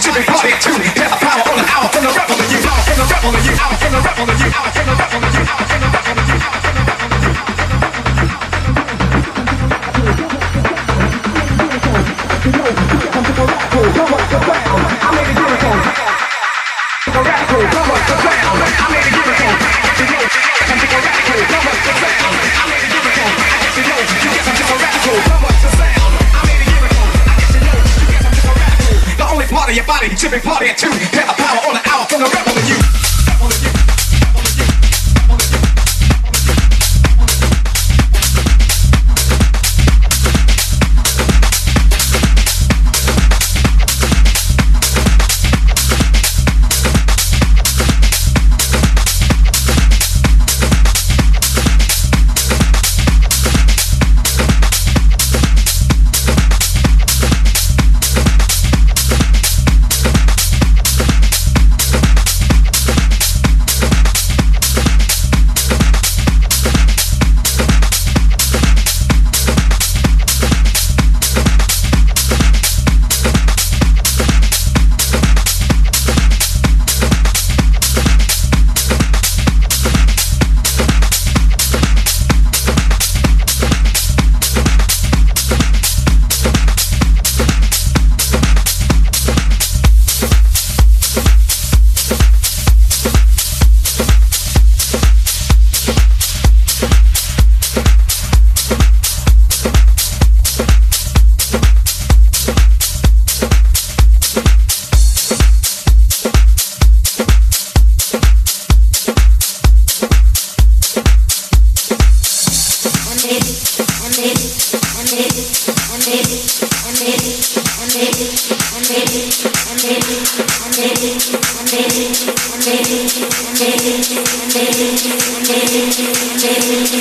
Jimmy Party tune. Get a power on the hour from the rebel in you. From the rebel in you. From the rebel in you. From the rebel. you. should be partying too. Thank you.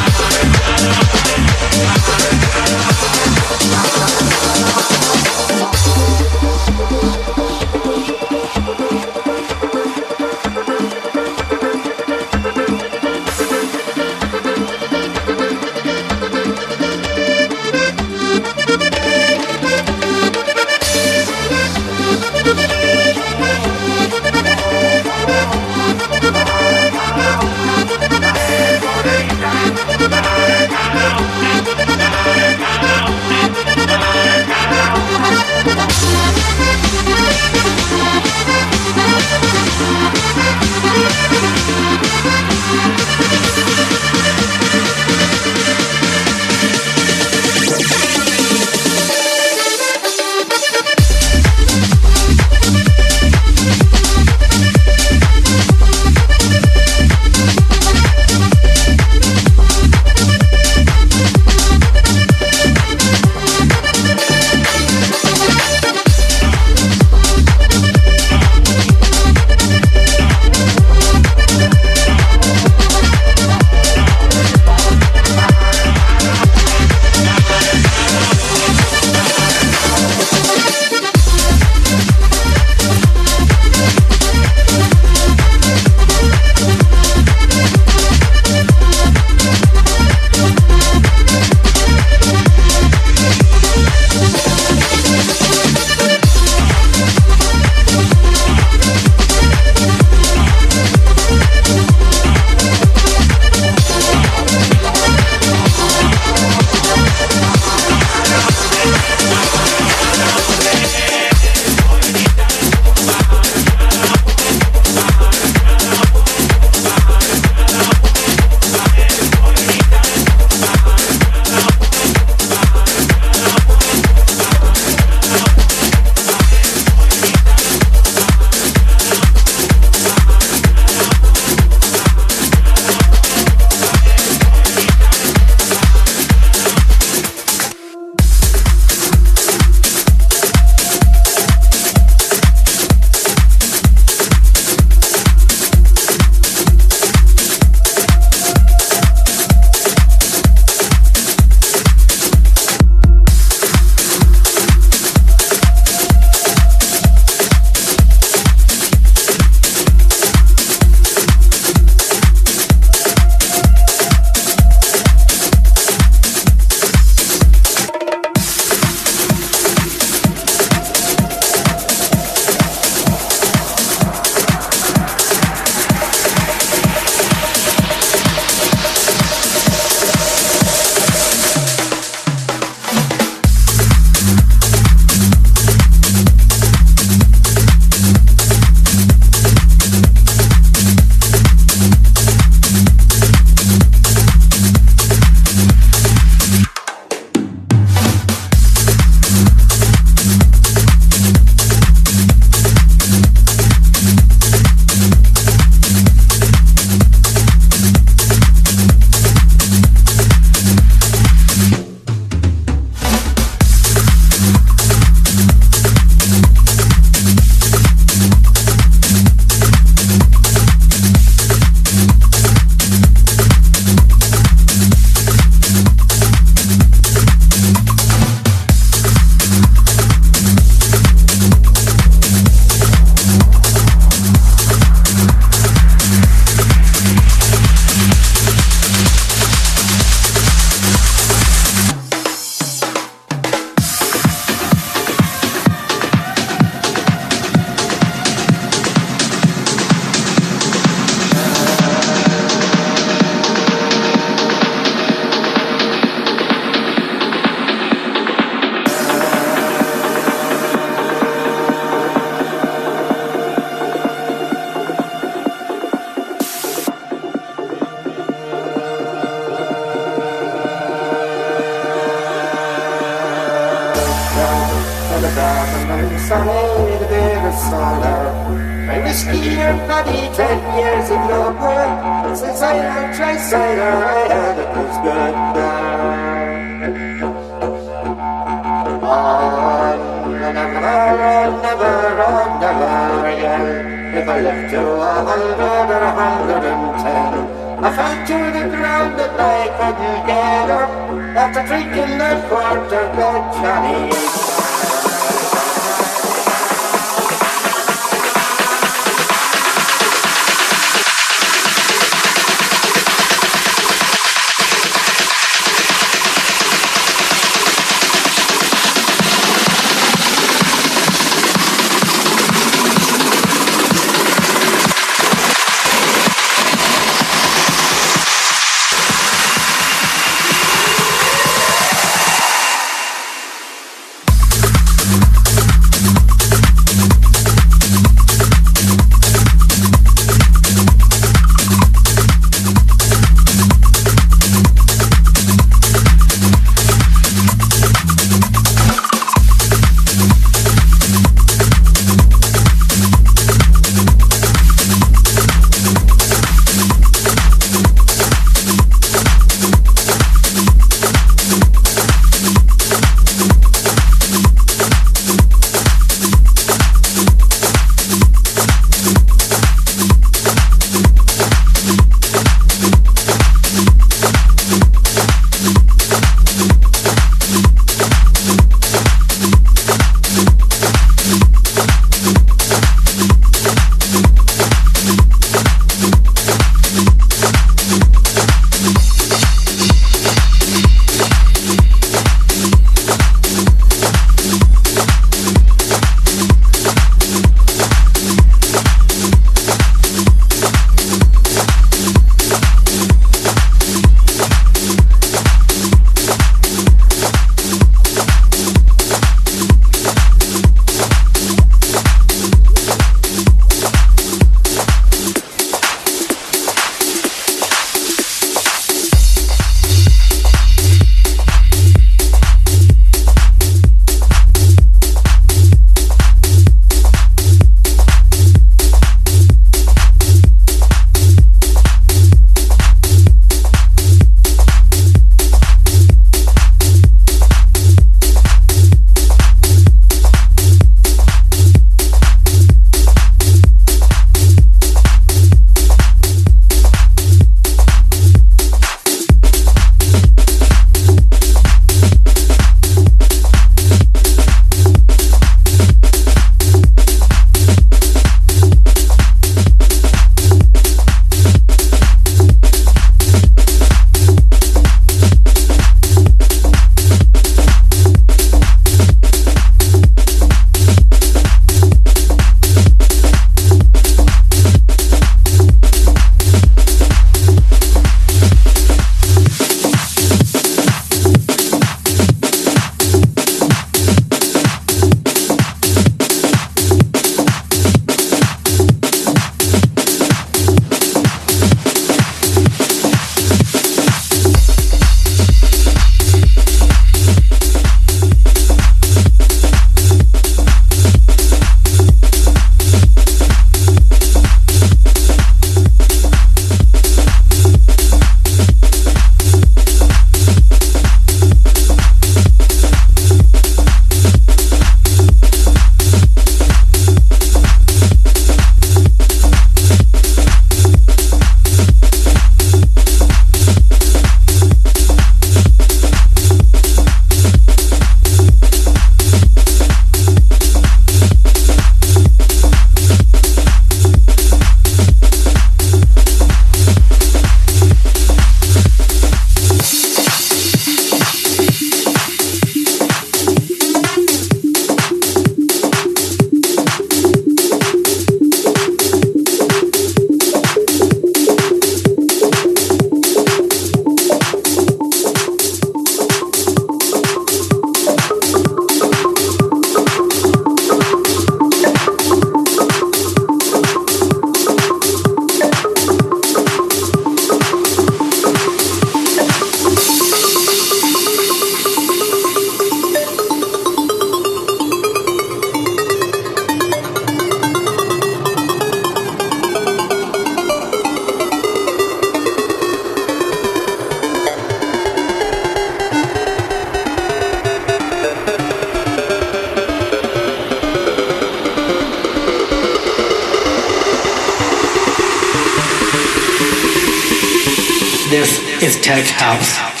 Is Tech House.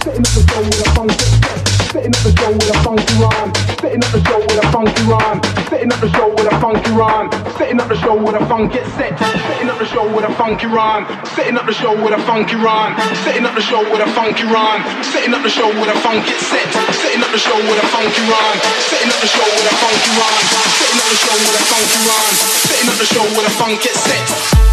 Funky step. Sitting at the door with a funky rhyme. Setting up the door with a funky rhyme. Sitting at the show with a funk. Get set. Sitting at the show with a funky rhyme. Setting up the show with a funky set. Setting up the show with a funky rhyme. Setting up the show with a funk. Get set. Sitting at the show with a funky rhyme. Setting up the show with a funky rhyme. Setting up the show with a funky set. Sitting at the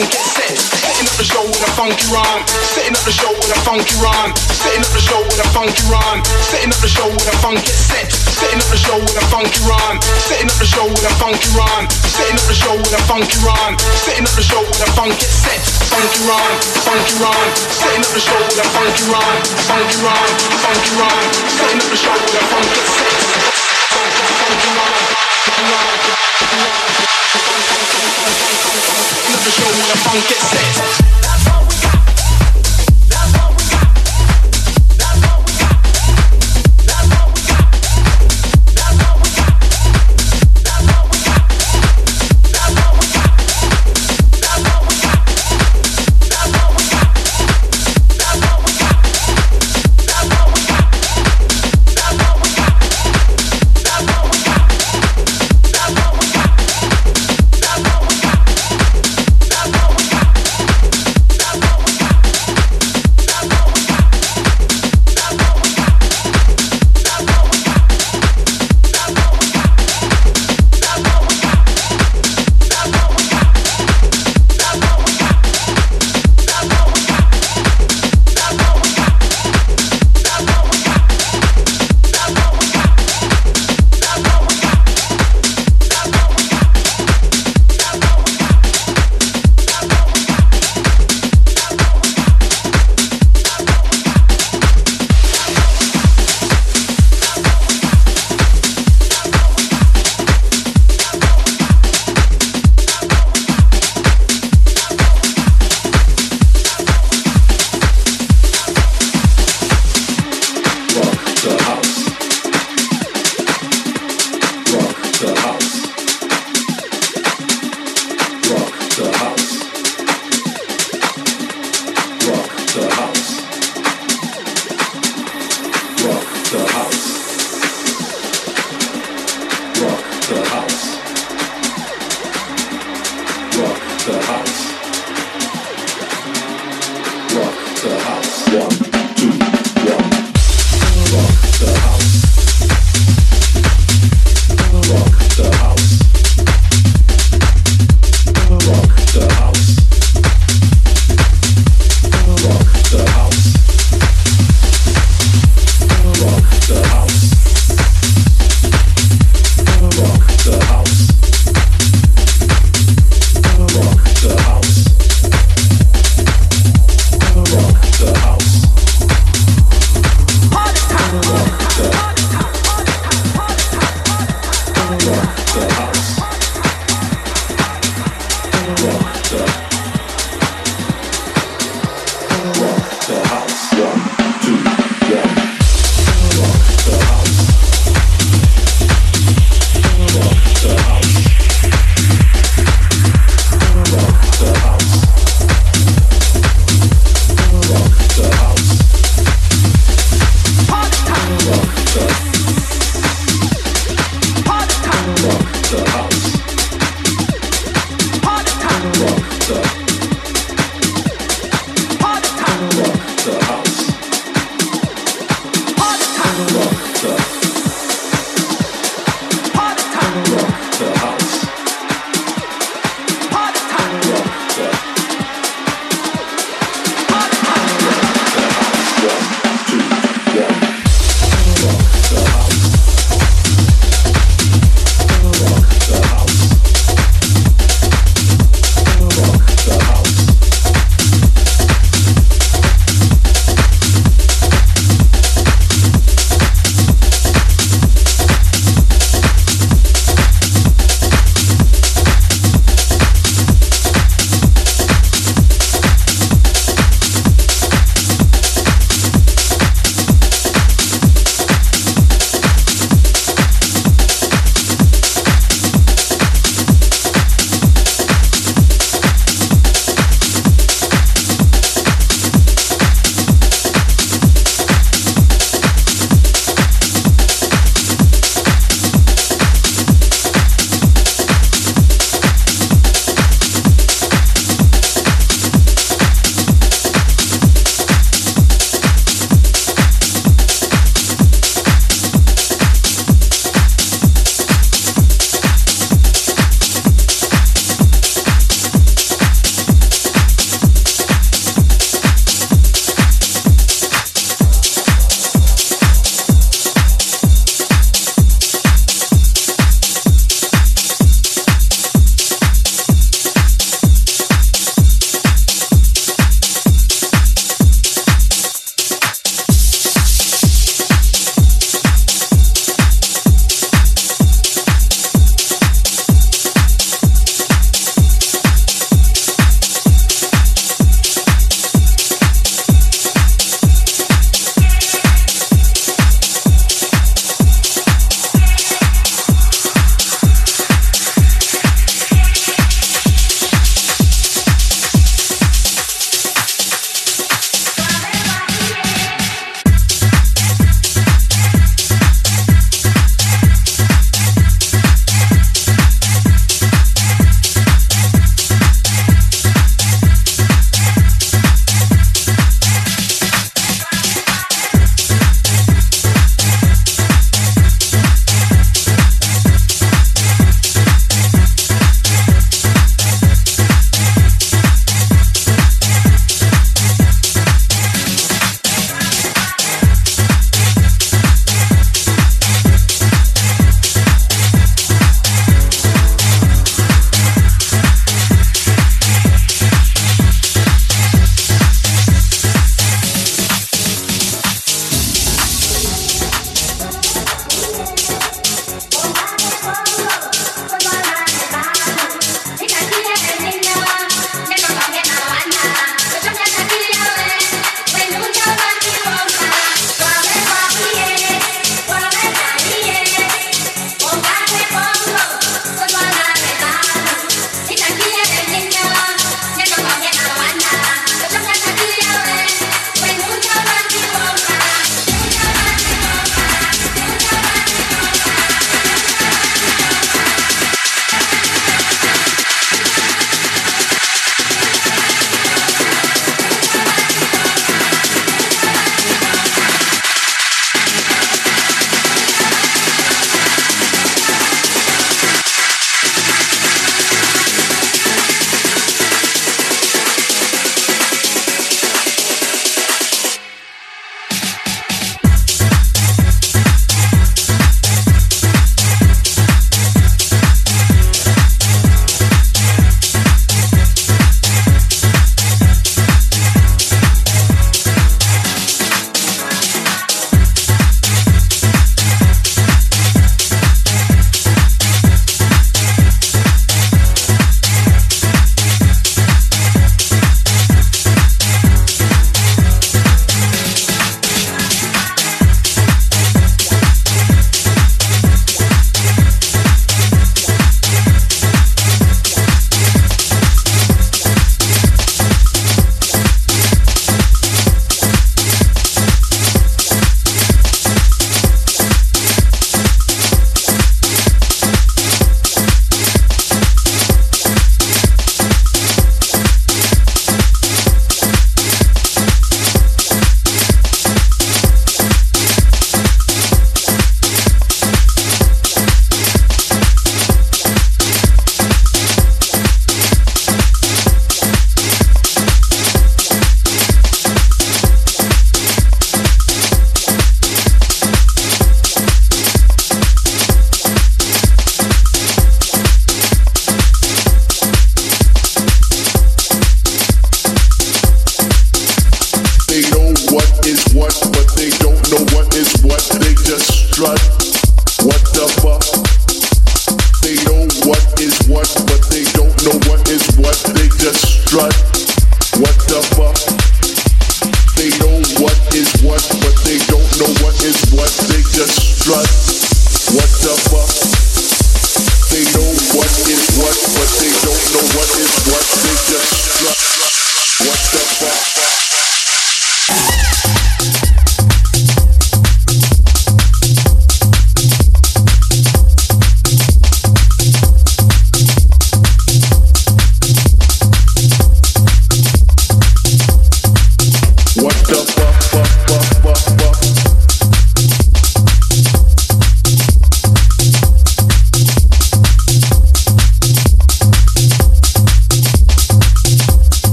funky set. Setting up the show with a funky rhyme. Setting up the show with a funky rhyme. Setting up the show with a funky rhyme. Setting up the show with a funky set. Setting up the show with a funky rhyme. Setting up the show with a funky rhyme. Setting up the show with a funky rhyme. Setting up the show with a funky set. Funky rhyme, funky rhyme. Setting up the show with a funky rhyme. Funky rhyme, funky rhyme. Setting up the show with a funky set. Funky, funky rhyme. Rhyme. Setting up the show a funky set.